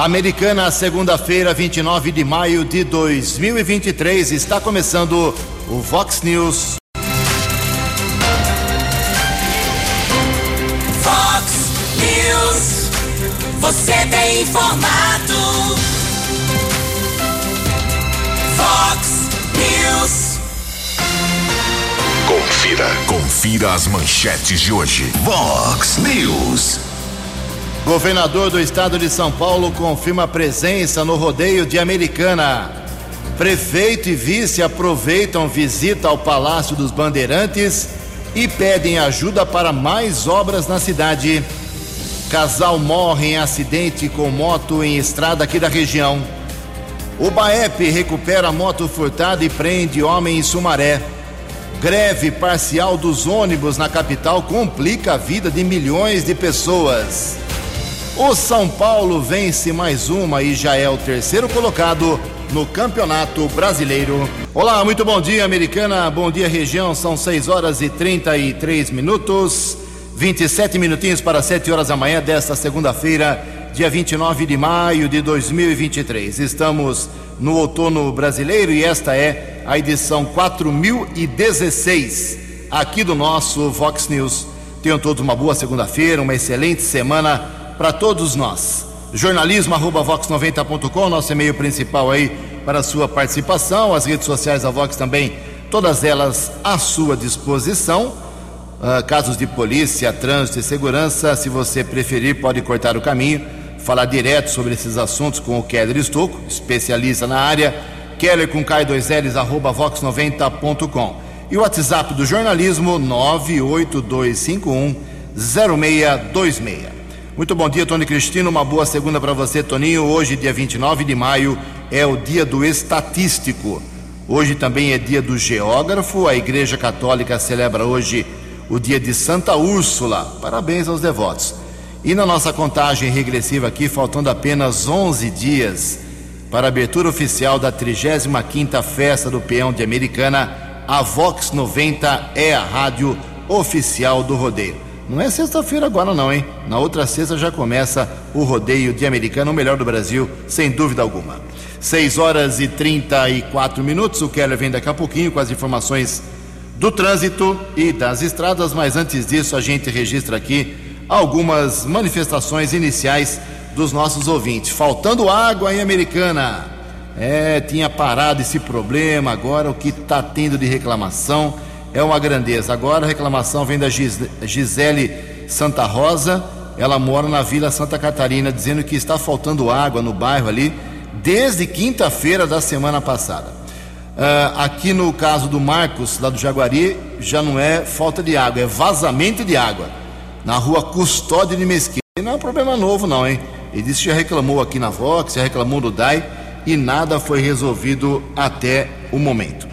Americana, segunda-feira, 29 de maio de 2023. Está começando o Vox News. Vox News. Você tem informado. Vox News. Confira, confira as manchetes de hoje. Vox News. Governador do estado de São Paulo confirma presença no rodeio de Americana. Prefeito e vice aproveitam visita ao Palácio dos Bandeirantes e pedem ajuda para mais obras na cidade. Casal morre em acidente com moto em estrada aqui da região. O BAEP recupera moto furtada e prende homem em Sumaré. Greve parcial dos ônibus na capital complica a vida de milhões de pessoas. O São Paulo vence mais uma e já é o terceiro colocado no Campeonato Brasileiro. Olá, muito bom dia, Americana. Bom dia, região. São 6 horas e 33 minutos. 27 minutinhos para 7 horas da manhã desta segunda-feira, dia 29 de maio de 2023. Estamos no outono brasileiro e esta é a edição 4016 aqui do nosso Vox News. Tenham todos uma boa segunda-feira, uma excelente semana para todos nós. Jornalismo arroba vox90.com, nosso e-mail principal aí para a sua participação. As redes sociais da Vox também, todas elas à sua disposição. Uh, casos de polícia, trânsito e segurança, se você preferir, pode cortar o caminho, falar direto sobre esses assuntos com o Keller Estocco, especialista na área. Keller com K2Ls, arroba vox90.com. E o WhatsApp do jornalismo 98251 0626. Muito bom dia, Tony Cristino. Uma boa segunda para você, Toninho. Hoje, dia 29 de maio, é o dia do estatístico. Hoje também é dia do geógrafo. A Igreja Católica celebra hoje o dia de Santa Úrsula. Parabéns aos devotos. E na nossa contagem regressiva aqui, faltando apenas 11 dias para a abertura oficial da 35ª Festa do Peão de Americana, a Vox 90 é a rádio oficial do rodeio. Não é sexta-feira agora, não, hein? Na outra sexta já começa o rodeio de americano, o melhor do Brasil, sem dúvida alguma. 6 horas e 34 minutos. O Keller vem daqui a pouquinho com as informações do trânsito e das estradas, mas antes disso a gente registra aqui algumas manifestações iniciais dos nossos ouvintes. Faltando água em Americana. É, tinha parado esse problema, agora o que está tendo de reclamação é uma grandeza. Agora a reclamação vem da Gisele Santa Rosa, ela mora na Vila Santa Catarina, dizendo que está faltando água no bairro ali desde quinta-feira da semana passada. Uh, aqui no caso do Marcos, lá do Jaguari, já não é falta de água, é vazamento de água. Na rua Custódio de Mesquita. Não é um problema novo, não, hein? Ele disse que já reclamou aqui na Vox, já reclamou no DAI e nada foi resolvido até o momento.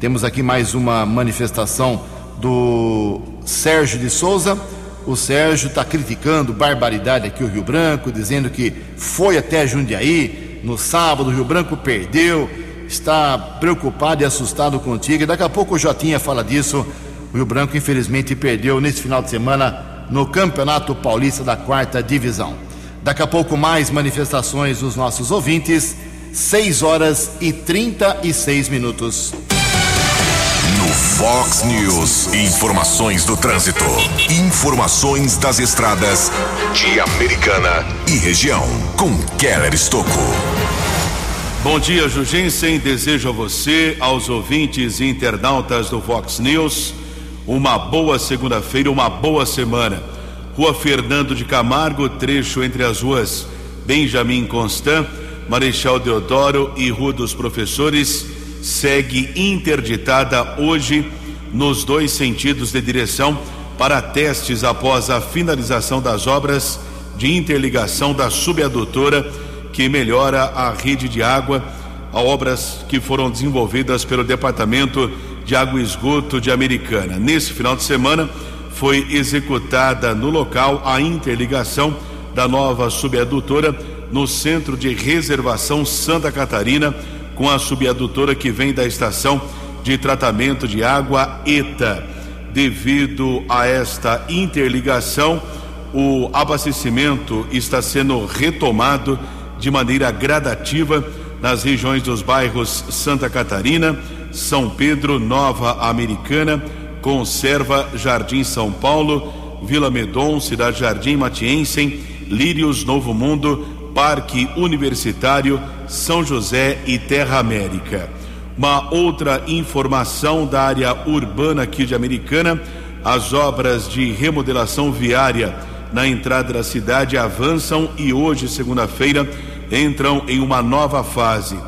Temos aqui mais uma manifestação do Sérgio de Souza. O Sérgio está criticando barbaridade aqui o Rio Branco, dizendo que foi até Jundiaí no sábado, o Rio Branco perdeu, está preocupado e assustado contigo. E daqui a pouco o Jotinha fala disso. O Rio Branco, infelizmente, perdeu nesse final de semana no Campeonato Paulista da Quarta Divisão. Daqui a pouco mais manifestações dos nossos ouvintes. 6 horas e 36 minutos. Fox News. Informações do trânsito. Informações das estradas de Americana e região. Com Keller Estocco. Bom dia, Jugensen. Desejo a você, aos ouvintes e internautas do Fox News, uma boa segunda-feira, uma boa semana. Rua Fernando de Camargo, trecho entre as ruas Benjamin Constant, Marechal Deodoro e Rua dos Professores segue interditada hoje nos dois sentidos de direção para testes após a finalização das obras de interligação da subadutora que melhora a rede de água, a obras que foram desenvolvidas pelo Departamento de Água e Esgoto de Americana. Nesse final de semana foi executada no local a interligação da nova subadutora no Centro de Reservação Santa Catarina com a subadutora que vem da estação de tratamento de água ETA. Devido a esta interligação, o abastecimento está sendo retomado de maneira gradativa nas regiões dos bairros Santa Catarina, São Pedro, Nova Americana, Conserva, Jardim São Paulo, Vila Medon, Cidade Jardim, Matiense, Lírios, Novo Mundo, Parque Universitário, São José e Terra América. Uma outra informação da área urbana aqui de Americana, as obras de remodelação viária na entrada da cidade avançam e hoje, segunda-feira, entram em uma nova fase.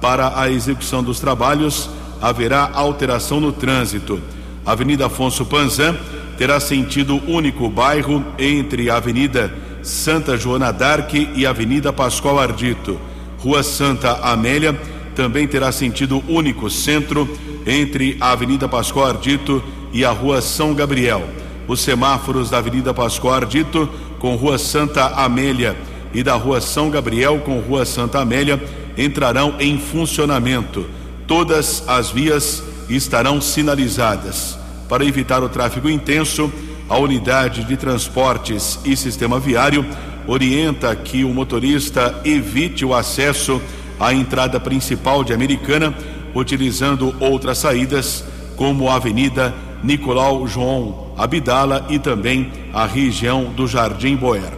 Para a execução dos trabalhos, haverá alteração no trânsito. Avenida Afonso Panzan terá sentido único bairro entre a Avenida Santa Joana d'Arc e Avenida Pascoal Ardito. Rua Santa Amélia também terá sentido único centro entre a Avenida Pascoal Ardito e a Rua São Gabriel. Os semáforos da Avenida Pascoal Ardito com Rua Santa Amélia e da Rua São Gabriel com Rua Santa Amélia entrarão em funcionamento. Todas as vias estarão sinalizadas. Para evitar o tráfego intenso, a unidade de transportes e sistema viário orienta que o motorista evite o acesso à entrada principal de Americana, utilizando outras saídas, como a Avenida Nicolau João Abdala e também a região do Jardim Boer.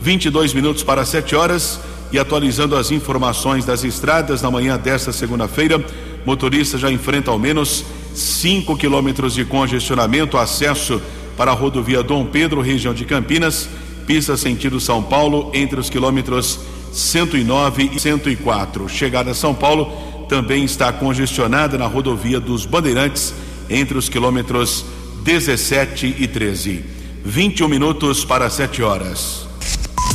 22 minutos para 7 horas e atualizando as informações das estradas na manhã desta segunda-feira, motorista já enfrenta ao menos 5 quilômetros de congestionamento, acesso para a rodovia Dom Pedro, região de Campinas, pista sentido São Paulo, entre os quilômetros 109 e 104. Chegada a São Paulo também está congestionada na rodovia dos Bandeirantes, entre os quilômetros 17 e 13. 21 minutos para 7 horas.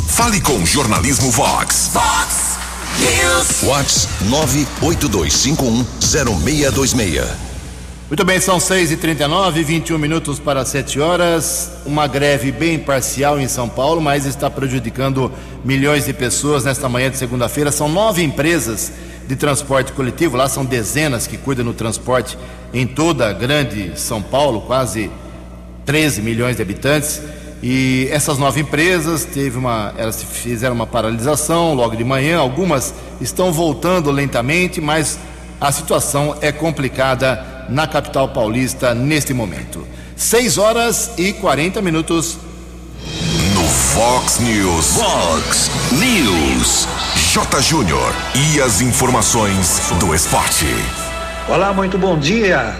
Fale com Jornalismo Vox. Vox News. Vox 982510626. Muito bem, são 6 e 39 21 minutos para 7 horas. Uma greve bem parcial em São Paulo, mas está prejudicando milhões de pessoas nesta manhã de segunda-feira. São nove empresas de transporte coletivo, lá são dezenas que cuidam do transporte em toda a grande São Paulo, quase 13 milhões de habitantes. E essas nove empresas teve uma, elas fizeram uma paralisação logo de manhã. Algumas estão voltando lentamente, mas a situação é complicada na capital paulista neste momento. 6 horas e 40 minutos. No Fox News. Vox News. J. Júnior. E as informações do esporte. Olá, muito bom dia.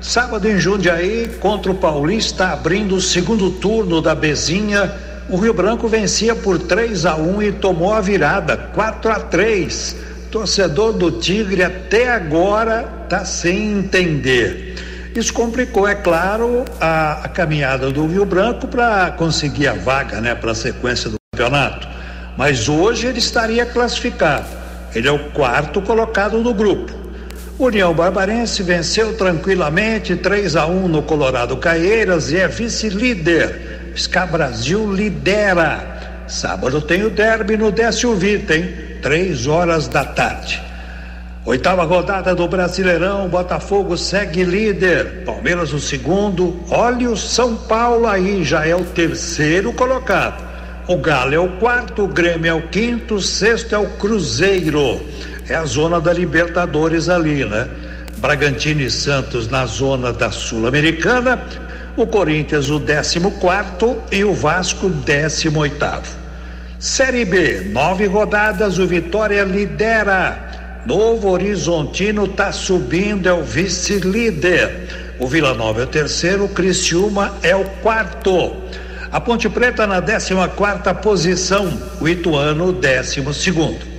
Sábado em Jundiaí, contra o Paulista, abrindo o segundo turno da Bezinha, o Rio Branco vencia por 3 a 1 e tomou a virada, 4 a 3. Torcedor do Tigre até agora está sem entender. Isso complicou, é claro, a, a caminhada do Rio Branco para conseguir a vaga, né, para a sequência do campeonato. Mas hoje ele estaria classificado. Ele é o quarto colocado do grupo. União Barbarense venceu tranquilamente 3 a 1 no Colorado Caieiras e é vice-líder. Ska Brasil lidera. Sábado tem o derby no Décio Vita, hein? Três horas da tarde. Oitava rodada do Brasileirão, Botafogo segue líder, Palmeiras o segundo, olha o São Paulo aí, já é o terceiro colocado. O Galo é o quarto, o Grêmio é o quinto, o sexto é o Cruzeiro. É a zona da Libertadores ali, né? Bragantino e Santos na zona da Sul-Americana, o Corinthians o décimo quarto e o Vasco décimo oitavo. Série B, nove rodadas, o Vitória lidera. Novo Horizontino está subindo, é o vice-líder. O Vila Nova é o terceiro, o Criciúma é o quarto. A Ponte Preta na 14 quarta posição, o Ituano décimo segundo.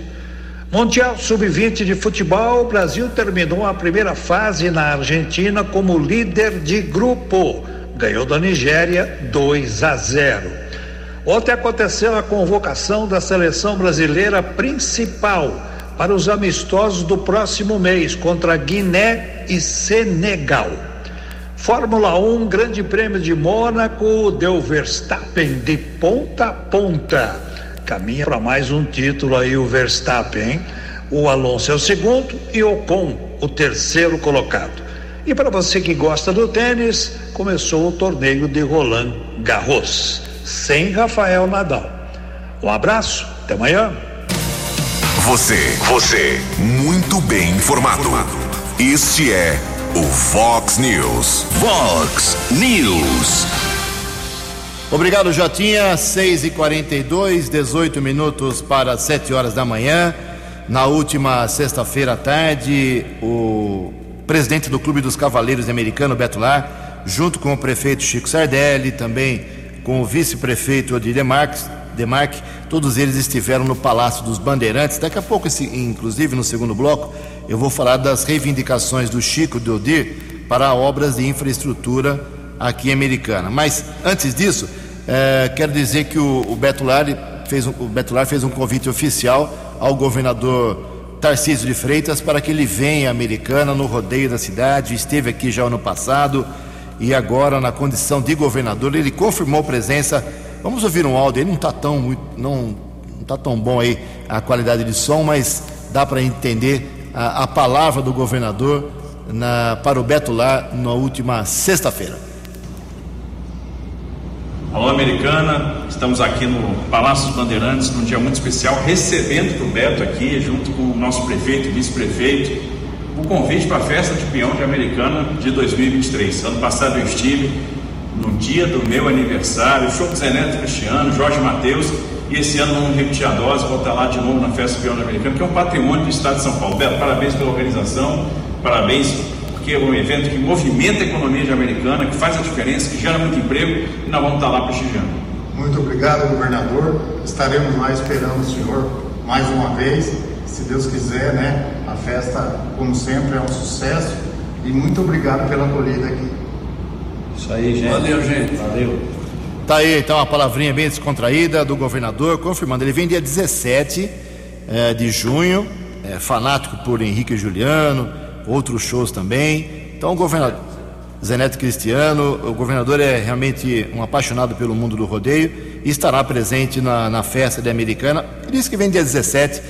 Mundial Sub-20 de futebol, o Brasil terminou a primeira fase na Argentina como líder de grupo. Ganhou da Nigéria 2 a 0. Ontem aconteceu a convocação da seleção brasileira principal para os amistosos do próximo mês contra Guiné e Senegal. Fórmula 1, Grande Prêmio de Mônaco, deu Verstappen de ponta a ponta. Caminha para mais um título aí o Verstappen? O Alonso é o segundo e o Ocon o terceiro colocado. E para você que gosta do tênis, começou o torneio de Roland Garros sem Rafael Nadal. Um abraço, até amanhã. Você, você, muito bem informado. Este é o Fox News. Fox News. Obrigado, Jotinha. 6 e 42 18 minutos para 7 horas da manhã. Na última sexta-feira à tarde, o presidente do Clube dos Cavaleiros Americano, Beto Lar, junto com o prefeito Chico Sardelli, também com o vice-prefeito Odir Demarques, Demarque, todos eles estiveram no Palácio dos Bandeirantes. Daqui a pouco, inclusive no segundo bloco, eu vou falar das reivindicações do Chico de Odir para obras de infraestrutura aqui em Americana. Mas antes disso, é, quero dizer que o, o Beto Lar fez, o Beto Lar fez um convite oficial ao governador Tarcísio de Freitas para que ele venha à Americana no rodeio da cidade. Esteve aqui já ano passado e agora, na condição de governador, ele confirmou presença. Vamos ouvir um áudio, ele não está tão, não, não tá tão bom aí a qualidade de som, mas dá para entender a, a, palavra do governador na, para o Beto Lar na última sexta-feira. Alô, Americana, estamos aqui no Palácio dos Bandeirantes num dia muito especial, recebendo o Beto aqui, junto com o nosso prefeito e vice-prefeito, o convite para a festa de peão de Americana de 2023. Ano passado eu estive no dia do meu aniversário, show do Zé Neto Cristiano, Jorge Matheus, e esse ano vamos repetir a dose, vou estar lá de novo na festa de Americana, que é um patrimônio do Estado de São Paulo. Beto, parabéns pela organização, parabéns porque é um evento que movimenta a economia de Americana, que faz a diferença, que gera muito emprego, e nós vamos estar lá prestigiando. Muito obrigado, governador. Estaremos lá esperando o senhor mais uma vez se Deus quiser, né? A festa, como sempre, é um sucesso. E muito obrigado pela acolhida aqui. Isso aí, gente. Valeu, gente. Valeu. Tá aí, então, a palavrinha bem descontraída do governador, confirmando. Ele vem dia 17 é, de junho, é, fanático por Henrique Juliano, outros shows também. Então, o governador. Zeneto Cristiano, o governador é realmente um apaixonado pelo mundo do rodeio e estará presente na, na festa de Americana. Ele disse que vem dia 17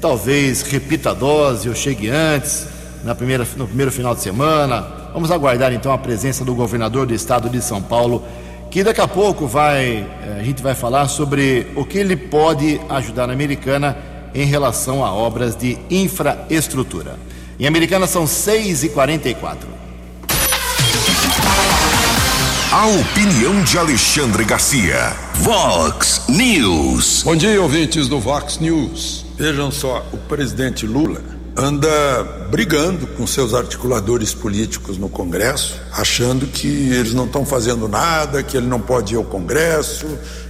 talvez repita a dose ou chegue antes, na primeira, no primeiro final de semana. Vamos aguardar então a presença do governador do estado de São Paulo, que daqui a pouco vai, eh, a gente vai falar sobre o que ele pode ajudar na Americana em relação a obras de infraestrutura. Em Americana são 6h44. A opinião de Alexandre Garcia. Vox News. Bom dia, ouvintes do Vox News. Vejam só, o presidente Lula anda brigando com seus articuladores políticos no Congresso, achando que eles não estão fazendo nada, que ele não pode ir ao Congresso,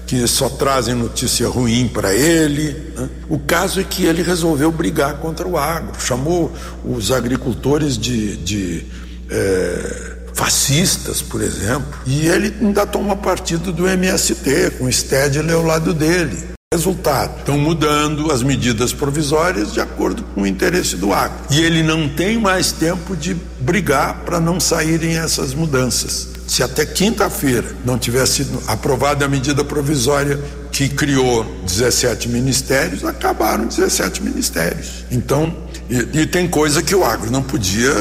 que só trazem notícia ruim para ele. Né? O caso é que ele resolveu brigar contra o agro, chamou os agricultores de, de é, fascistas, por exemplo, e ele ainda toma partido do MST, com o Stedley ao lado dele. Resultado: estão mudando as medidas provisórias de acordo com o interesse do agro. E ele não tem mais tempo de brigar para não saírem essas mudanças. Se até quinta-feira não tivesse sido aprovada a medida provisória que criou 17 ministérios, acabaram 17 ministérios. Então, e, e tem coisa que o agro não podia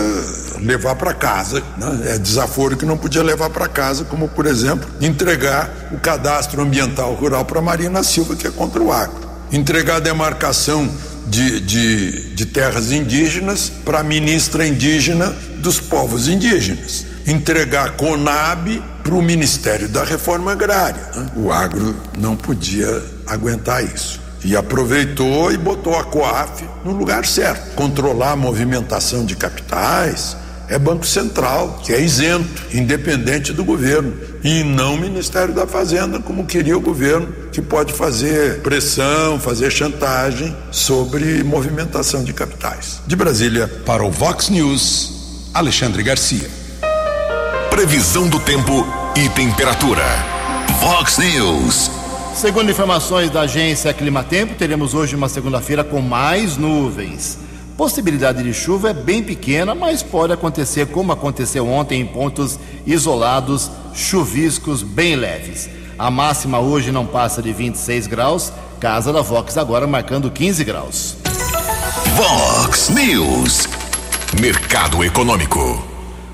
levar para casa, né? é desaforo que não podia levar para casa, como por exemplo entregar o cadastro ambiental rural para Marina Silva, que é contra o agro, entregar a demarcação de, de, de terras indígenas para a ministra indígena dos povos indígenas, entregar a Conab para o Ministério da Reforma Agrária. Né? O agro não podia aguentar isso e aproveitou e botou a COAF no lugar certo. Controlar a movimentação de capitais, é Banco Central, que é isento, independente do governo, e não o Ministério da Fazenda, como queria o governo, que pode fazer pressão, fazer chantagem sobre movimentação de capitais. De Brasília, para o Vox News, Alexandre Garcia. Previsão do tempo e temperatura. Vox News. Segundo informações da agência Climatempo, teremos hoje uma segunda-feira com mais nuvens. Possibilidade de chuva é bem pequena, mas pode acontecer como aconteceu ontem em pontos isolados, chuviscos bem leves. A máxima hoje não passa de 26 graus, casa da Vox agora marcando 15 graus. Vox News. Mercado Econômico.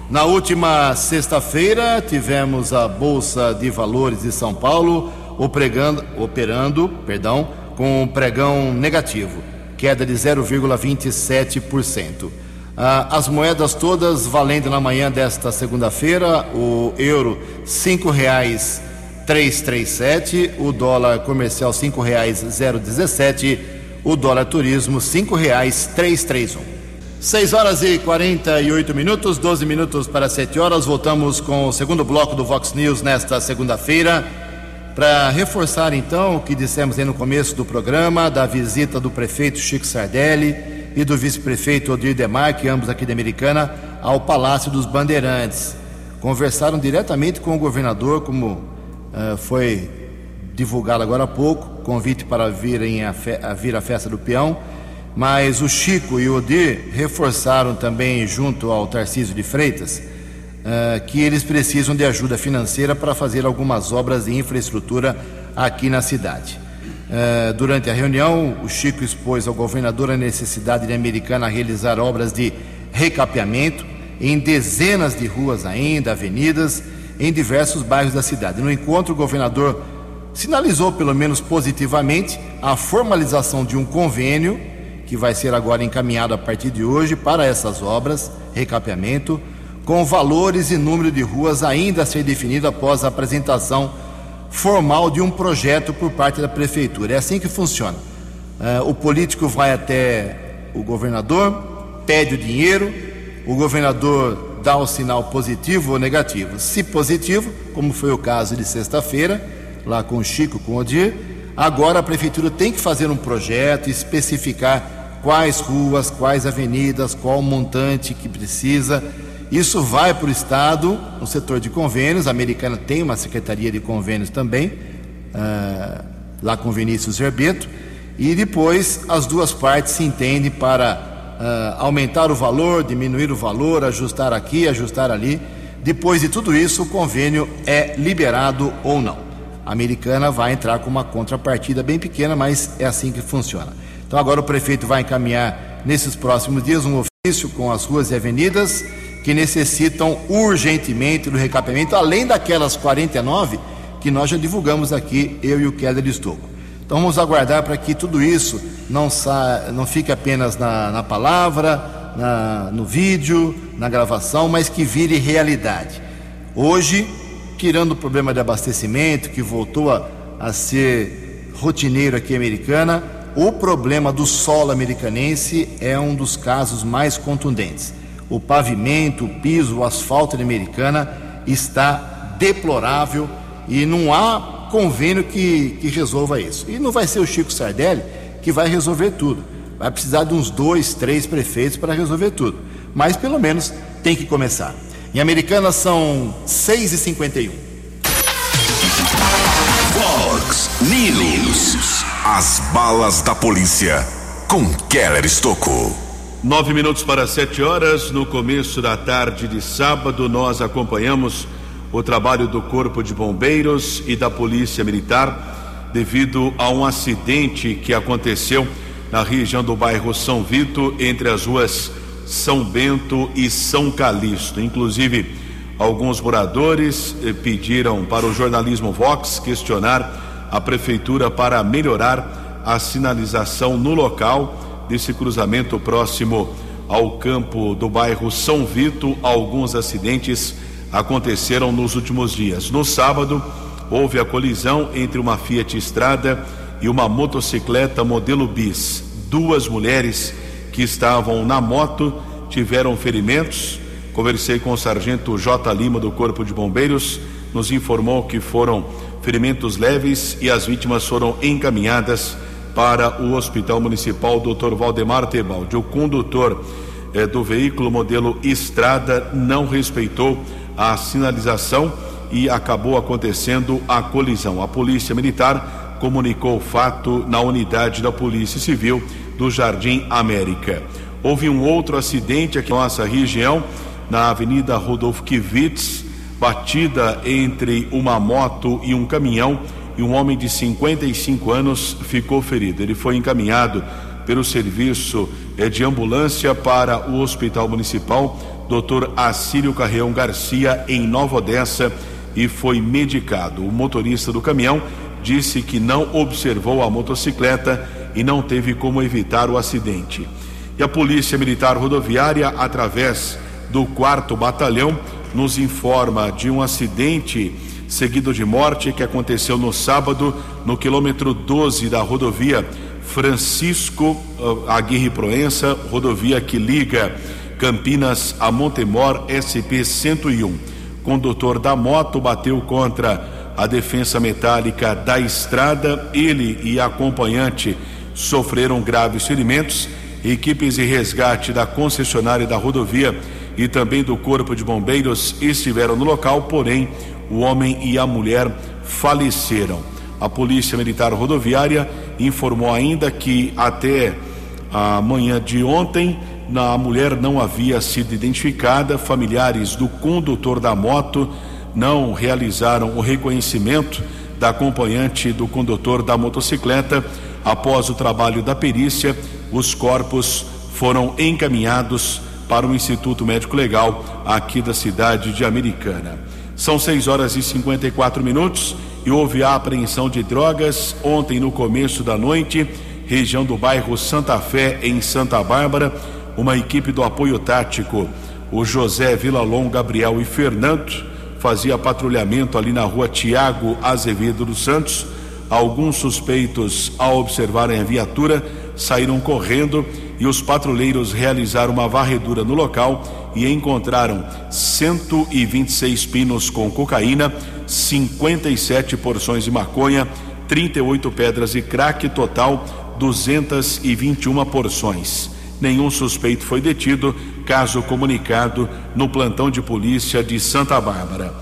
Na última sexta-feira tivemos a Bolsa de Valores de São Paulo operando, operando perdão, com um pregão negativo queda de 0,27%. Ah, as moedas todas valendo na manhã desta segunda-feira, o euro cinco reais 337, o dólar comercial cinco reais 017, o dólar turismo cinco reais 331. 6 horas e 48 minutos, 12 minutos para 7 horas. Voltamos com o segundo bloco do Vox News nesta segunda-feira. Para reforçar então o que dissemos aí no começo do programa, da visita do prefeito Chico Sardelli e do vice-prefeito Odir Demarque, ambos aqui da Americana, ao Palácio dos Bandeirantes. Conversaram diretamente com o governador, como uh, foi divulgado agora há pouco, convite para virem a, a vir à festa do peão mas o Chico e o Odir reforçaram também, junto ao Tarcísio de Freitas, uh, que eles precisam de ajuda financeira para fazer algumas obras de infraestrutura aqui na cidade. Uh, durante a reunião, o Chico expôs ao governador a necessidade de Americana realizar obras de recapeamento em dezenas de ruas ainda, avenidas, em diversos bairros da cidade. No encontro, o governador sinalizou, pelo menos positivamente, a formalização de um convênio que vai ser agora encaminhado a partir de hoje para essas obras, recapeamento, com valores e número de ruas ainda a ser definido após a apresentação formal de um projeto por parte da prefeitura. É assim que funciona. Uh, o político vai até o governador, pede o dinheiro, o governador dá o sinal positivo ou negativo. Se positivo, como foi o caso de sexta-feira, lá com o Chico, com o Odir, agora a prefeitura tem que fazer um projeto, especificar quais ruas, quais avenidas, qual montante que precisa. Isso vai para o Estado, no setor de convênios. A Americana tem uma secretaria de convênios também, uh, lá com Vinícius Verbeto. E depois as duas partes se entendem para uh, aumentar o valor, diminuir o valor, ajustar aqui, ajustar ali. Depois de tudo isso, o convênio é liberado ou não. A americana vai entrar com uma contrapartida bem pequena, mas é assim que funciona. Então agora o prefeito vai encaminhar nesses próximos dias um ofício com as ruas e avenidas que necessitam urgentemente do recapeamento, além daquelas 49 que nós já divulgamos aqui, eu e o Keller Estocco. Então vamos aguardar para que tudo isso não, sa... não fique apenas na, na palavra, na, no vídeo, na gravação, mas que vire realidade. Hoje, tirando o problema de abastecimento, que voltou a, a ser rotineiro aqui Americana, o problema do solo americanense é um dos casos mais contundentes. O pavimento, o piso, o asfalto de Americana está deplorável e não há convênio que, que resolva isso. E não vai ser o Chico Sardelli que vai resolver tudo. Vai precisar de uns dois, três prefeitos para resolver tudo. Mas pelo menos tem que começar. Em Americana são 6h51. Fox News. As balas da polícia com Keller Estocco. Nove minutos para sete horas. No começo da tarde de sábado, nós acompanhamos o trabalho do Corpo de Bombeiros e da Polícia Militar devido a um acidente que aconteceu na região do bairro São Vito, entre as ruas São Bento e São Calixto. Inclusive, alguns moradores eh, pediram para o jornalismo Vox questionar a prefeitura para melhorar a sinalização no local desse cruzamento próximo ao campo do bairro São Vito. Alguns acidentes aconteceram nos últimos dias. No sábado, houve a colisão entre uma Fiat Estrada e uma motocicleta modelo bis. Duas mulheres que estavam na moto tiveram ferimentos. Conversei com o sargento J. Lima do Corpo de Bombeiros, nos informou que foram ferimentos leves e as vítimas foram encaminhadas para o Hospital Municipal Dr. Valdemar Tebaldi. O condutor eh, do veículo modelo Estrada não respeitou a sinalização e acabou acontecendo a colisão. A Polícia Militar comunicou o fato na unidade da Polícia Civil do Jardim América. Houve um outro acidente aqui na nossa região, na Avenida Rodolfo Kivitz, batida entre uma moto e um caminhão e um homem de 55 anos ficou ferido. Ele foi encaminhado pelo serviço eh, de ambulância para o Hospital Municipal Dr. Assírio Carreão Garcia em Nova Odessa e foi medicado. O motorista do caminhão disse que não observou a motocicleta e não teve como evitar o acidente. E a Polícia Militar Rodoviária, através do 4 Batalhão, nos informa de um acidente seguido de morte que aconteceu no sábado no quilômetro 12 da rodovia Francisco uh, Aguirre Proença, rodovia que liga Campinas a Montemor SP 101. Condutor da moto bateu contra a defensa metálica da estrada. Ele e acompanhante sofreram graves ferimentos. Equipes de resgate da concessionária da rodovia e também do Corpo de Bombeiros estiveram no local, porém o homem e a mulher faleceram. A Polícia Militar Rodoviária informou ainda que até a manhã de ontem a mulher não havia sido identificada. Familiares do condutor da moto não realizaram o reconhecimento da acompanhante do condutor da motocicleta. Após o trabalho da perícia, os corpos foram encaminhados para o Instituto Médico Legal aqui da cidade de Americana. São 6 horas e 54 minutos e houve a apreensão de drogas ontem no começo da noite, região do bairro Santa Fé, em Santa Bárbara. Uma equipe do apoio tático, o José Vilalon, Gabriel e Fernando, fazia patrulhamento ali na rua Tiago Azevedo dos Santos. Alguns suspeitos, ao observarem a viatura, saíram correndo e os patrulheiros realizaram uma varredura no local e encontraram 126 pinos com cocaína, 57 porções de maconha, 38 pedras de crack, total 221 porções. Nenhum suspeito foi detido, caso comunicado no plantão de polícia de Santa Bárbara.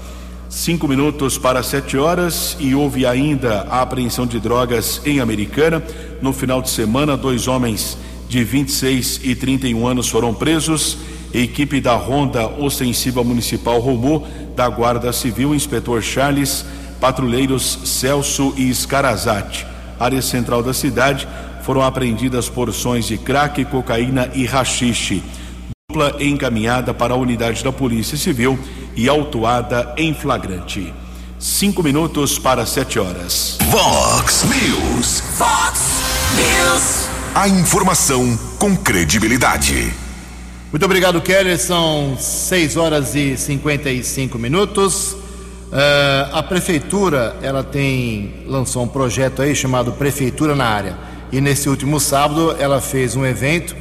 Cinco minutos para sete horas e houve ainda a apreensão de drogas em Americana. No final de semana, dois homens de 26 e 31 anos foram presos. Equipe da Ronda Ostensiva Municipal Romô, da Guarda Civil, inspetor Charles, patrulheiros Celso e Escarazate. Área central da cidade foram apreendidas porções de crack, cocaína e rachixe. Dupla encaminhada para a unidade da Polícia Civil e autuada em flagrante. Cinco minutos para sete horas. Vox News. Vox News. A informação com credibilidade. Muito obrigado, Keller. São 6 horas e 55 minutos. Uh, a prefeitura ela tem lançou um projeto aí chamado Prefeitura na área. E nesse último sábado ela fez um evento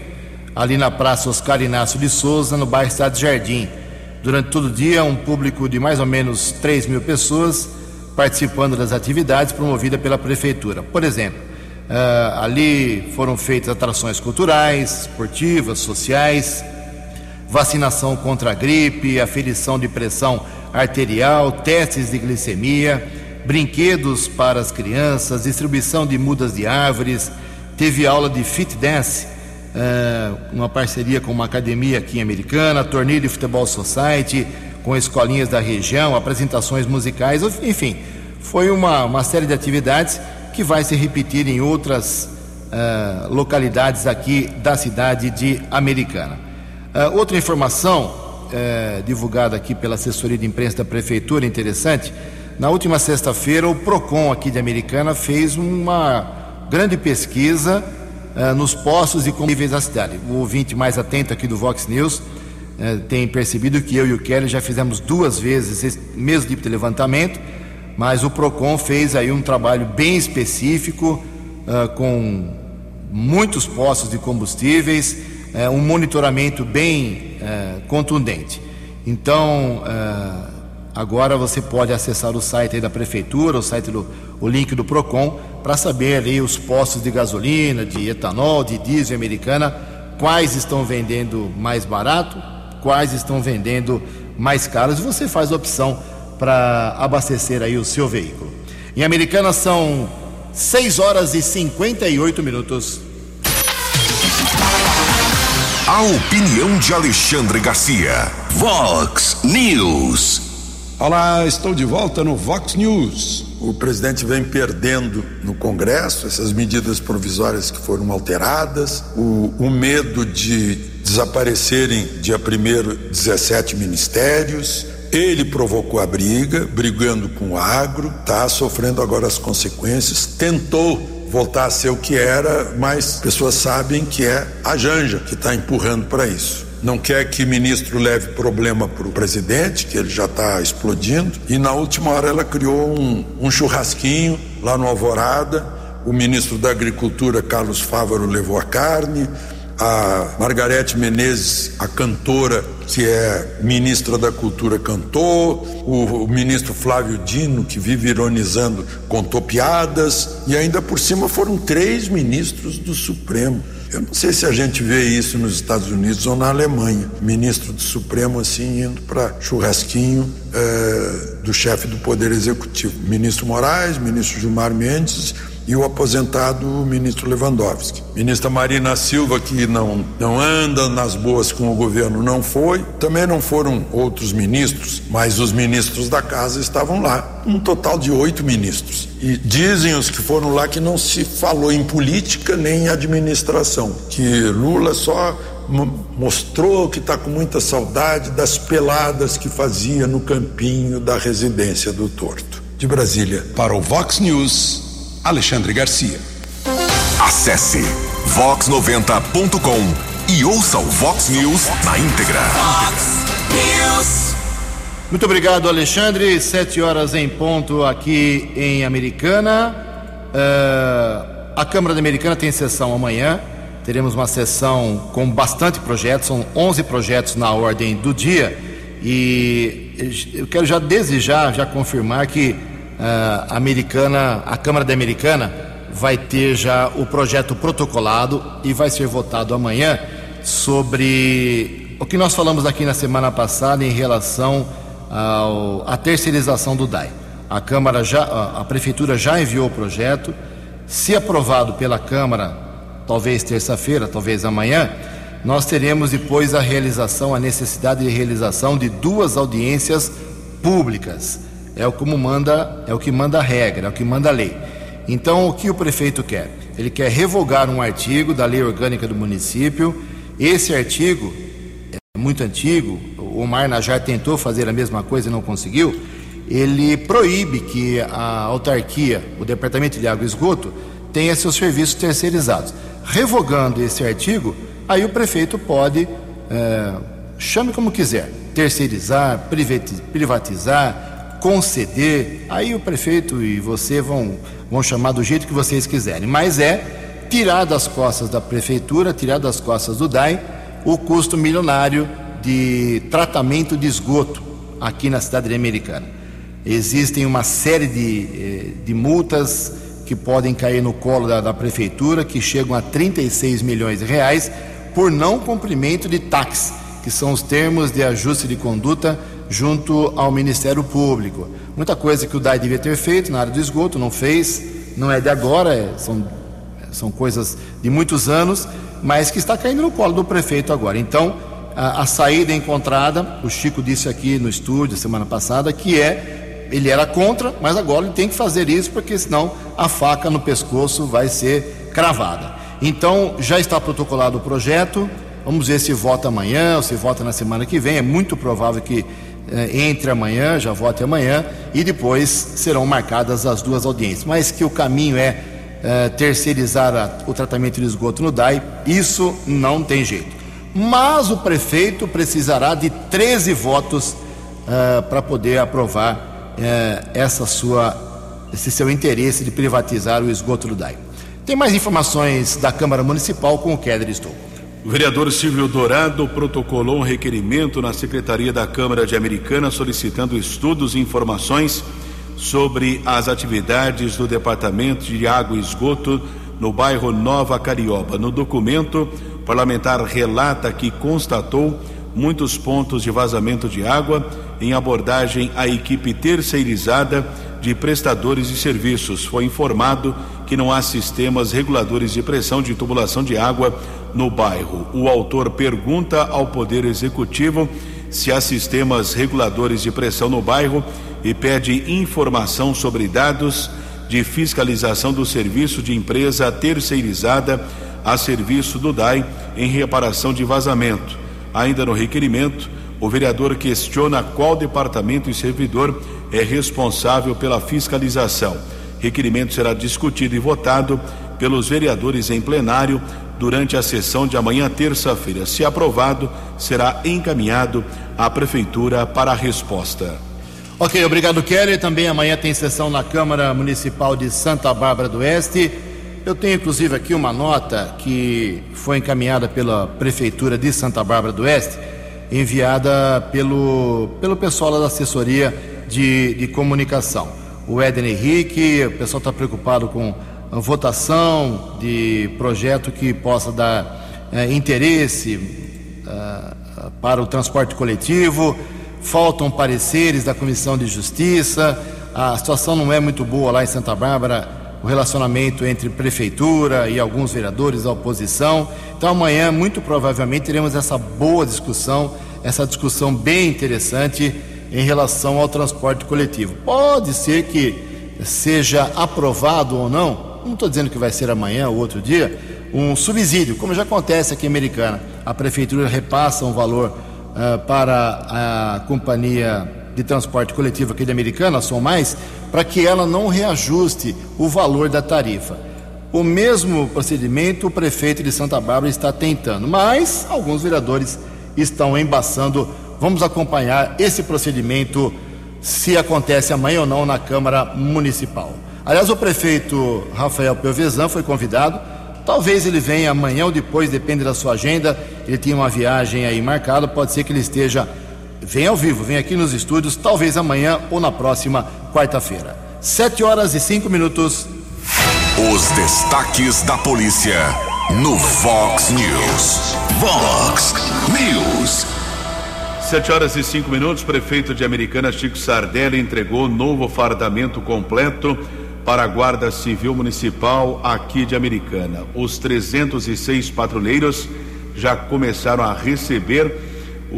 ali na Praça Oscar Inácio de Souza, no bairro Estado Jardim. Durante todo o dia, um público de mais ou menos 3 mil pessoas participando das atividades promovidas pela prefeitura. Por exemplo, Uh, ali foram feitas atrações culturais, esportivas, sociais, vacinação contra a gripe, aferição de pressão arterial, testes de glicemia, brinquedos para as crianças, distribuição de mudas de árvores, teve aula de fit dance, uh, uma parceria com uma academia aqui Americana, torneio de futebol society com escolinhas da região, apresentações musicais, enfim, foi uma, uma série de atividades que vai se repetir em outras uh, localidades aqui da cidade de Americana. Uh, outra informação uh, divulgada aqui pela assessoria de imprensa da prefeitura, interessante. Na última sexta-feira, o Procon aqui de Americana fez uma grande pesquisa nos postos e combustíveis da cidade. O ouvinte mais atento aqui do Vox News tem percebido que eu e o Kelly já fizemos duas vezes esse mesmo tipo de levantamento mas o Procon fez aí um trabalho bem específico uh, com muitos postos de combustíveis, uh, um monitoramento bem uh, contundente. Então, agora você pode acessar o site da prefeitura, o site do o link do Procon, para saber ali os postos de gasolina, de etanol, de diesel americana, quais estão vendendo mais barato, quais estão vendendo mais caros. Você faz a opção para abastecer aí o seu veículo. Em Americana são 6 horas e 58 minutos. A opinião de Alexandre Garcia. Vox News. Olá, estou de volta no Vox News. O presidente vem perdendo no Congresso essas medidas provisórias que foram alteradas, o, o medo de desaparecerem dia 1 17 ministérios, ele provocou a briga, brigando com o agro, está sofrendo agora as consequências, tentou voltar a ser o que era, mas pessoas sabem que é a Janja que está empurrando para isso. Não quer que o ministro leve problema para o presidente, que ele já está explodindo. E na última hora ela criou um, um churrasquinho lá no Alvorada. O ministro da Agricultura, Carlos Fávaro, levou a carne a Margarete Menezes, a cantora que é ministra da Cultura, cantou, o, o, ministro Flávio Dino, que vive ironizando, contou piadas, e ainda por cima foram três ministros do Supremo. Eu não sei se a gente vê isso nos Estados Unidos ou na Alemanha. Ministro do Supremo, assim, indo para churrasquinho é, do chefe do Poder Executivo. Ministro Moraes, ministro Gilmar Mendes e o aposentado ministro Lewandowski. Ministra Marina Silva, que não, não anda nas boas com o governo, não foi. Também não foram outros ministros, mas os ministros da casa estavam lá. Um total de oito ministros. E dizem os que foram lá que não se falou em política nem em administração, que Lula só mostrou que está com muita saudade das peladas que fazia no campinho da residência do Torto. De Brasília. Para o Vox News. Alexandre Garcia. Acesse vox90.com e ouça o Vox News na íntegra. Vox News. Muito obrigado, Alexandre. Sete horas em ponto aqui em Americana. Uh, a Câmara da Americana tem sessão amanhã. Teremos uma sessão com bastante projetos, são 11 projetos na ordem do dia. E eu quero já desejar, já confirmar que a ah, americana, a Câmara da Americana vai ter já o projeto protocolado e vai ser votado amanhã sobre o que nós falamos aqui na semana passada em relação ao, à terceirização do DAI. A Câmara já, a Prefeitura já enviou o projeto. Se aprovado pela Câmara, talvez terça-feira, talvez amanhã, nós teremos depois a realização, a necessidade de realização de duas audiências públicas é o como manda, é o que manda a regra, é o que manda a lei. Então, o que o prefeito quer? Ele quer revogar um artigo da lei orgânica do município. Esse artigo é muito antigo, o Omar Najar tentou fazer a mesma coisa e não conseguiu. Ele proíbe que a autarquia, o Departamento de Água e Esgoto, tenha seus serviços terceirizados. Revogando esse artigo, aí o prefeito pode, é, chame como quiser, terceirizar, privatizar, conceder, aí o prefeito e você vão, vão chamar do jeito que vocês quiserem, mas é tirar das costas da prefeitura, tirar das costas do DAI, o custo milionário de tratamento de esgoto aqui na cidade americana. Existem uma série de, eh, de multas que podem cair no colo da, da, prefeitura, que chegam a 36 milhões de reais por não cumprimento de taxas, que são os termos de ajuste de conduta junto ao Ministério Público. Muita coisa que o DAI devia ter feito na área do esgoto, não fez, não é de agora, é, são, são coisas de muitos anos, mas que está caindo no colo do prefeito agora. Então, a, a saída encontrada, o Chico disse aqui no estúdio semana passada, que é, ele era contra, mas agora ele tem que fazer isso, porque senão a faca no pescoço vai ser cravada. Então, já está protocolado o projeto, vamos ver se vota amanhã ou se vota na semana que vem, é muito provável que entre amanhã, já vote amanhã, e depois serão marcadas as duas audiências. Mas que o caminho é, é terceirizar a, o tratamento de esgoto no DAI, isso não tem jeito. Mas o prefeito precisará de 13 votos é, para poder aprovar é, essa sua, esse seu interesse de privatizar o esgoto do DAI. Tem mais informações da Câmara Municipal com o Keller Estouco. O vereador Silvio Dourado protocolou um requerimento na Secretaria da Câmara de Americana solicitando estudos e informações sobre as atividades do Departamento de Água e Esgoto no bairro Nova Carioba. No documento, o parlamentar relata que constatou muitos pontos de vazamento de água em abordagem à equipe terceirizada de prestadores de serviços. Foi informado que não há sistemas reguladores de pressão de tubulação de água no bairro. O autor pergunta ao Poder Executivo se há sistemas reguladores de pressão no bairro e pede informação sobre dados de fiscalização do serviço de empresa terceirizada a serviço do DAI em reparação de vazamento. Ainda no requerimento, o vereador questiona qual departamento e servidor é responsável pela fiscalização Requerimento será discutido e votado pelos vereadores em plenário durante a sessão de amanhã, terça-feira. Se aprovado, será encaminhado à Prefeitura para a resposta. Ok, obrigado, Kelly. Também amanhã tem sessão na Câmara Municipal de Santa Bárbara do Oeste. Eu tenho inclusive aqui uma nota que foi encaminhada pela Prefeitura de Santa Bárbara do Oeste, enviada pelo, pelo pessoal da assessoria de, de comunicação. O Éden Henrique, o pessoal está preocupado com votação de projeto que possa dar é, interesse uh, para o transporte coletivo, faltam pareceres da Comissão de Justiça, a situação não é muito boa lá em Santa Bárbara, o relacionamento entre prefeitura e alguns vereadores da oposição. Então amanhã, muito provavelmente, teremos essa boa discussão, essa discussão bem interessante em relação ao transporte coletivo. Pode ser que seja aprovado ou não não estou dizendo que vai ser amanhã ou outro dia, um subsídio, como já acontece aqui em Americana. A prefeitura repassa um valor uh, para a companhia de transporte coletivo aqui de Americana, a Som Mais, para que ela não reajuste o valor da tarifa. O mesmo procedimento o prefeito de Santa Bárbara está tentando, mas alguns vereadores estão embaçando. Vamos acompanhar esse procedimento, se acontece amanhã ou não na Câmara Municipal. Aliás, o prefeito Rafael Pelvezan foi convidado. Talvez ele venha amanhã ou depois, depende da sua agenda. Ele tinha uma viagem aí marcada, pode ser que ele esteja. Vem ao vivo, vem aqui nos estúdios, talvez amanhã ou na próxima quarta-feira. Sete horas e cinco minutos. Os destaques da polícia no Vox News. Vox News. Sete horas e cinco minutos, prefeito de Americana Chico Sardelli entregou novo fardamento completo para a Guarda Civil Municipal aqui de Americana. Os 306 patrulheiros já começaram a receber.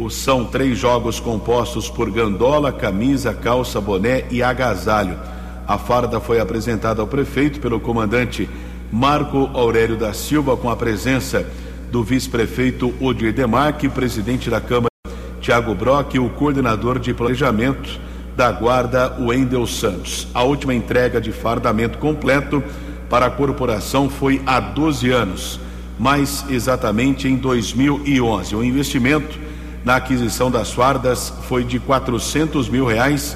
São três jogos compostos por gandola, camisa, calça, boné e agasalho. A farda foi apresentada ao prefeito pelo comandante Marco Aurélio da Silva, com a presença do vice-prefeito Odir Demarque, presidente da Câmara Tiago Brock e o coordenador de planejamento da Guarda Wendel Santos. A última entrega de fardamento completo para a corporação foi há 12 anos, mais exatamente em 2011. O investimento na aquisição das fardas foi de 400 mil reais,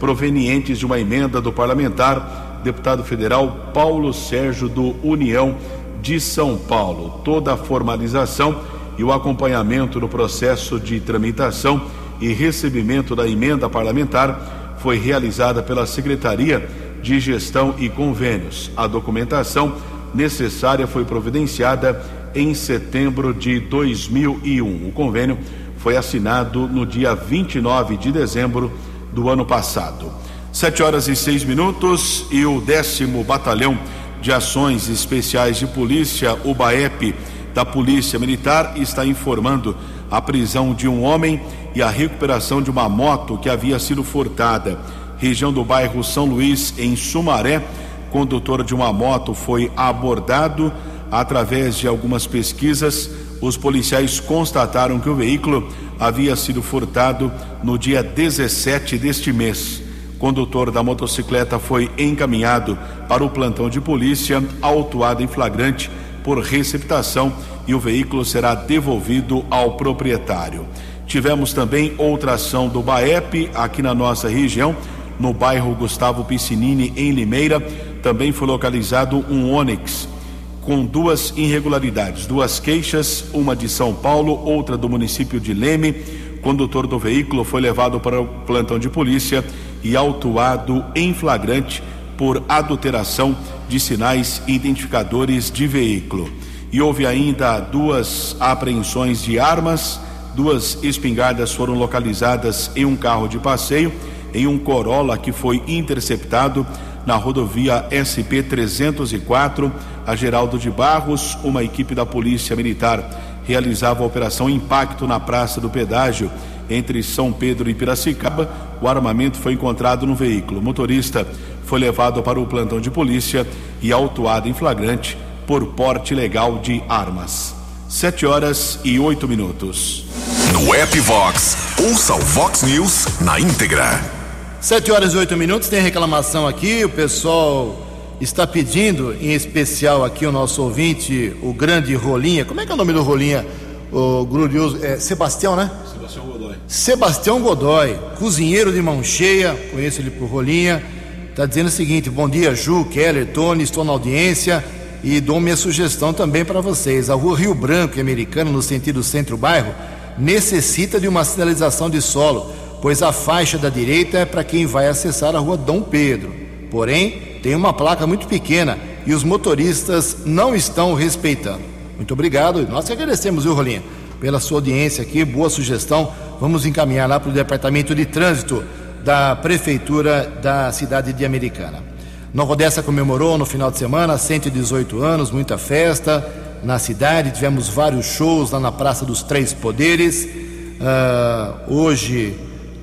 provenientes de uma emenda do parlamentar, deputado federal Paulo Sérgio do União de São Paulo. Toda a formalização e o acompanhamento no processo de tramitação e recebimento da emenda parlamentar foi realizada pela Secretaria de Gestão e Convênios. A documentação necessária foi providenciada em setembro de 2001. O convênio foi assinado no dia 29 de dezembro do ano passado. Sete horas e seis minutos e o décimo batalhão de ações especiais de polícia, o BAEP, da Polícia Militar, está informando a prisão de um homem e a recuperação de uma moto que havia sido furtada. Região do bairro São Luís, em Sumaré, condutor de uma moto foi abordado. Através de algumas pesquisas, os policiais constataram que o veículo havia sido furtado no dia 17 deste mês. Condutor da motocicleta foi encaminhado para o plantão de polícia, autuado em flagrante por receptação e o veículo será devolvido ao proprietário. Tivemos também outra ação do BAEP aqui na nossa região, no bairro Gustavo Piscinini, em Limeira. Também foi localizado um Onix com duas irregularidades, duas queixas, uma de São Paulo, outra do município de Leme. O condutor do veículo foi levado para o plantão de polícia e autuado em flagrante por adulteração de sinais identificadores de veículo. E houve ainda duas apreensões de armas, duas espingardas foram localizadas em um carro de passeio, em um Corolla que foi interceptado na rodovia SP 304, a Geraldo de Barros, uma equipe da Polícia Militar realizava a operação Impacto na Praça do Pedágio entre São Pedro e Piracicaba. O armamento foi encontrado no veículo. O motorista foi levado para o plantão de polícia e autuado em flagrante por porte ilegal de armas. Sete horas e oito minutos. No app Vox, ouça o Vox News na íntegra. Sete horas e oito minutos, tem reclamação aqui, o pessoal está pedindo, em especial aqui o nosso ouvinte, o grande Rolinha. Como é que é o nome do Rolinha? O glorioso. É Sebastião, né? Sebastião Godoy. Sebastião Godoy, cozinheiro de mão cheia, conheço ele por Rolinha. Está dizendo o seguinte: bom dia, Ju, Keller, Tony, estou na audiência e dou minha sugestão também para vocês. A rua Rio Branco e Americana, no sentido centro-bairro, necessita de uma sinalização de solo, pois a faixa da direita é para quem vai acessar a rua Dom Pedro. Porém, tem uma placa muito pequena e os motoristas não estão respeitando. Muito obrigado. Nós que agradecemos, viu, Rolinha, pela sua audiência aqui. Boa sugestão. Vamos encaminhar lá para o Departamento de Trânsito da Prefeitura da cidade de Americana. Nova Odessa comemorou no final de semana 118 anos, muita festa na cidade. Tivemos vários shows lá na Praça dos Três Poderes. Uh, hoje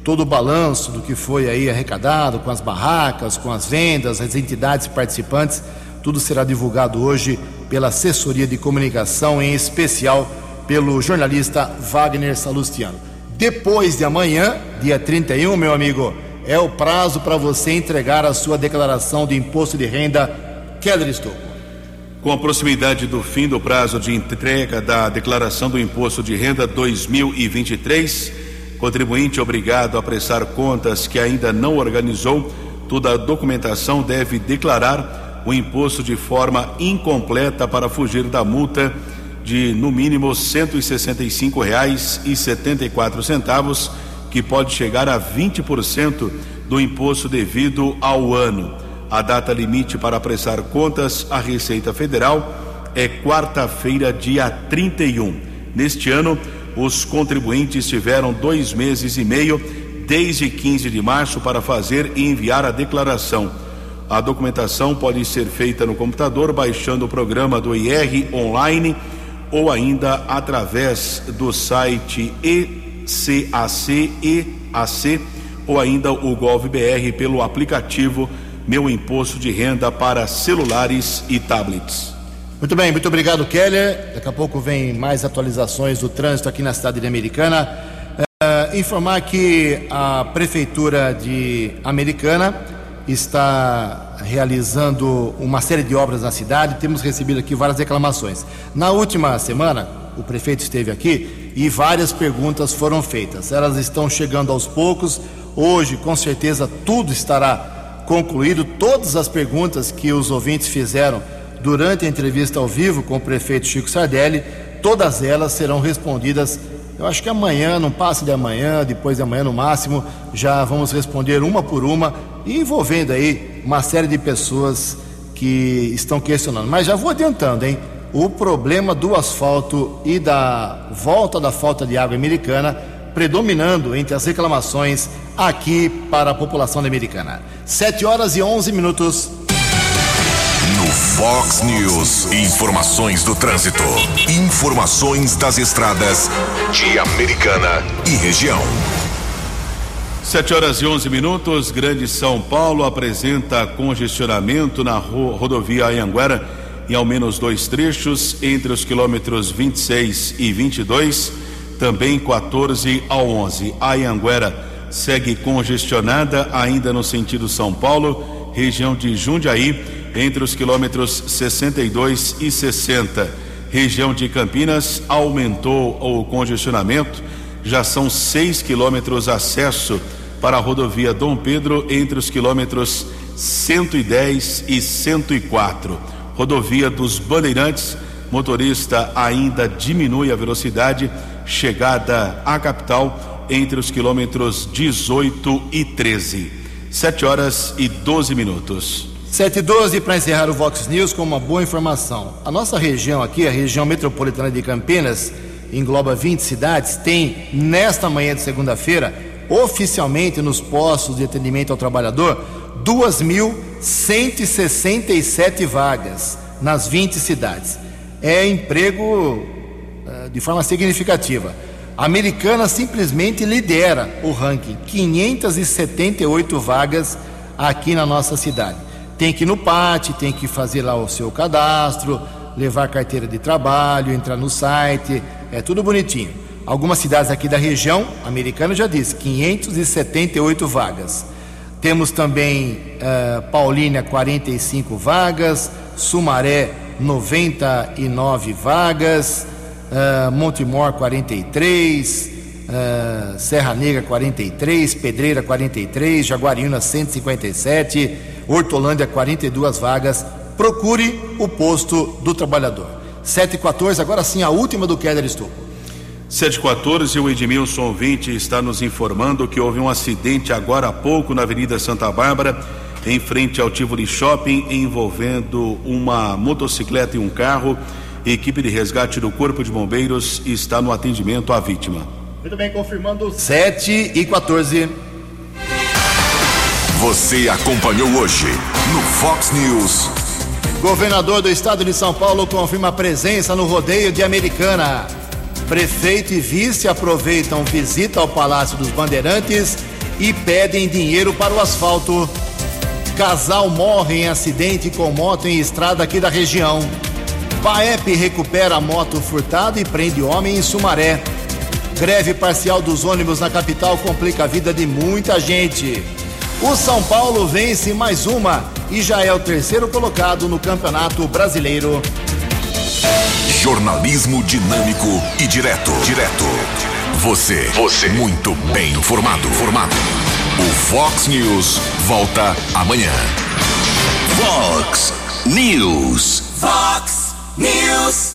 todo o balanço do que foi aí arrecadado com as barracas, com as vendas, as entidades participantes, tudo será divulgado hoje pela assessoria de comunicação, em especial pelo jornalista Wagner Salustiano. Depois de amanhã, dia 31, meu amigo, é o prazo para você entregar a sua declaração de imposto de renda. Keller Estouco. Com a proximidade do fim do prazo de entrega da declaração do imposto de renda 2023, Contribuinte obrigado a prestar contas que ainda não organizou toda a documentação deve declarar o imposto de forma incompleta para fugir da multa de no mínimo R$ 165,74, que pode chegar a 20% do imposto devido ao ano. A data limite para prestar contas à Receita Federal é quarta-feira, dia 31. Neste ano, os contribuintes tiveram dois meses e meio, desde 15 de março, para fazer e enviar a declaração. A documentação pode ser feita no computador, baixando o programa do IR online ou ainda através do site ECAC, EAC ou ainda o GovBR pelo aplicativo Meu Imposto de Renda para celulares e tablets. Muito bem, muito obrigado, Keller. Daqui a pouco vem mais atualizações do trânsito aqui na cidade de Americana. Uh, informar que a Prefeitura de Americana está realizando uma série de obras na cidade. Temos recebido aqui várias reclamações. Na última semana, o prefeito esteve aqui e várias perguntas foram feitas. Elas estão chegando aos poucos. Hoje, com certeza, tudo estará concluído. Todas as perguntas que os ouvintes fizeram durante a entrevista ao vivo com o prefeito Chico Sardelli. Todas elas serão respondidas, eu acho que amanhã, não passa de amanhã, depois de amanhã no máximo, já vamos responder uma por uma, envolvendo aí uma série de pessoas que estão questionando. Mas já vou adiantando, hein? O problema do asfalto e da volta da falta de água americana predominando entre as reclamações aqui para a população americana. 7 horas e 11 minutos. Fox News. Informações do trânsito. Informações das estradas de Americana e região. 7 horas e 11 minutos. Grande São Paulo apresenta congestionamento na rodovia Anhanguera em ao menos dois trechos, entre os quilômetros 26 e 22, também 14 ao 11. A Anhanguera segue congestionada ainda no sentido São Paulo, região de Jundiaí entre os quilômetros 62 e 60. Região de Campinas aumentou o congestionamento, já são 6 quilômetros acesso para a rodovia Dom Pedro entre os quilômetros 110 e 104. Rodovia dos Bandeirantes, motorista ainda diminui a velocidade, chegada à capital entre os quilômetros 18 e 13. 7 horas e 12 minutos. 7 e 12 para encerrar o Vox News com uma boa informação. A nossa região aqui, a região metropolitana de Campinas, engloba 20 cidades, tem nesta manhã de segunda-feira, oficialmente nos postos de atendimento ao trabalhador, 2.167 vagas nas 20 cidades. É emprego uh, de forma significativa. A americana simplesmente lidera o ranking, 578 vagas aqui na nossa cidade tem que ir no PAT, tem que fazer lá o seu cadastro, levar carteira de trabalho, entrar no site, é tudo bonitinho. Algumas cidades aqui da região, americana já disse, 578 vagas. Temos também uh, Paulínia 45 vagas, Sumaré 99 vagas, uh, Montemor 43, uh, Serra Negra 43, Pedreira 43, Jaguariúna 157, Hortolândia 42 vagas. Procure o posto do trabalhador. 714, agora sim a última do Keller Estupro. 714, o Edmilson 20 está nos informando que houve um acidente agora há pouco na Avenida Santa Bárbara, em frente ao Tivoli Shopping, envolvendo uma motocicleta e um carro. Equipe de resgate do Corpo de Bombeiros está no atendimento à vítima. Muito bem, confirmando 7 e 14. Você acompanhou hoje no Fox News. Governador do estado de São Paulo confirma presença no rodeio de Americana. Prefeito e vice aproveitam visita ao Palácio dos Bandeirantes e pedem dinheiro para o asfalto. Casal morre em acidente com moto em estrada aqui da região. Paep recupera moto furtada e prende homem em Sumaré. Greve parcial dos ônibus na capital complica a vida de muita gente. O São Paulo vence mais uma e já é o terceiro colocado no Campeonato Brasileiro. Jornalismo dinâmico e direto. Direto. Você. Você. Muito bem informado. Formado. O Fox News volta amanhã. Fox News. Fox News.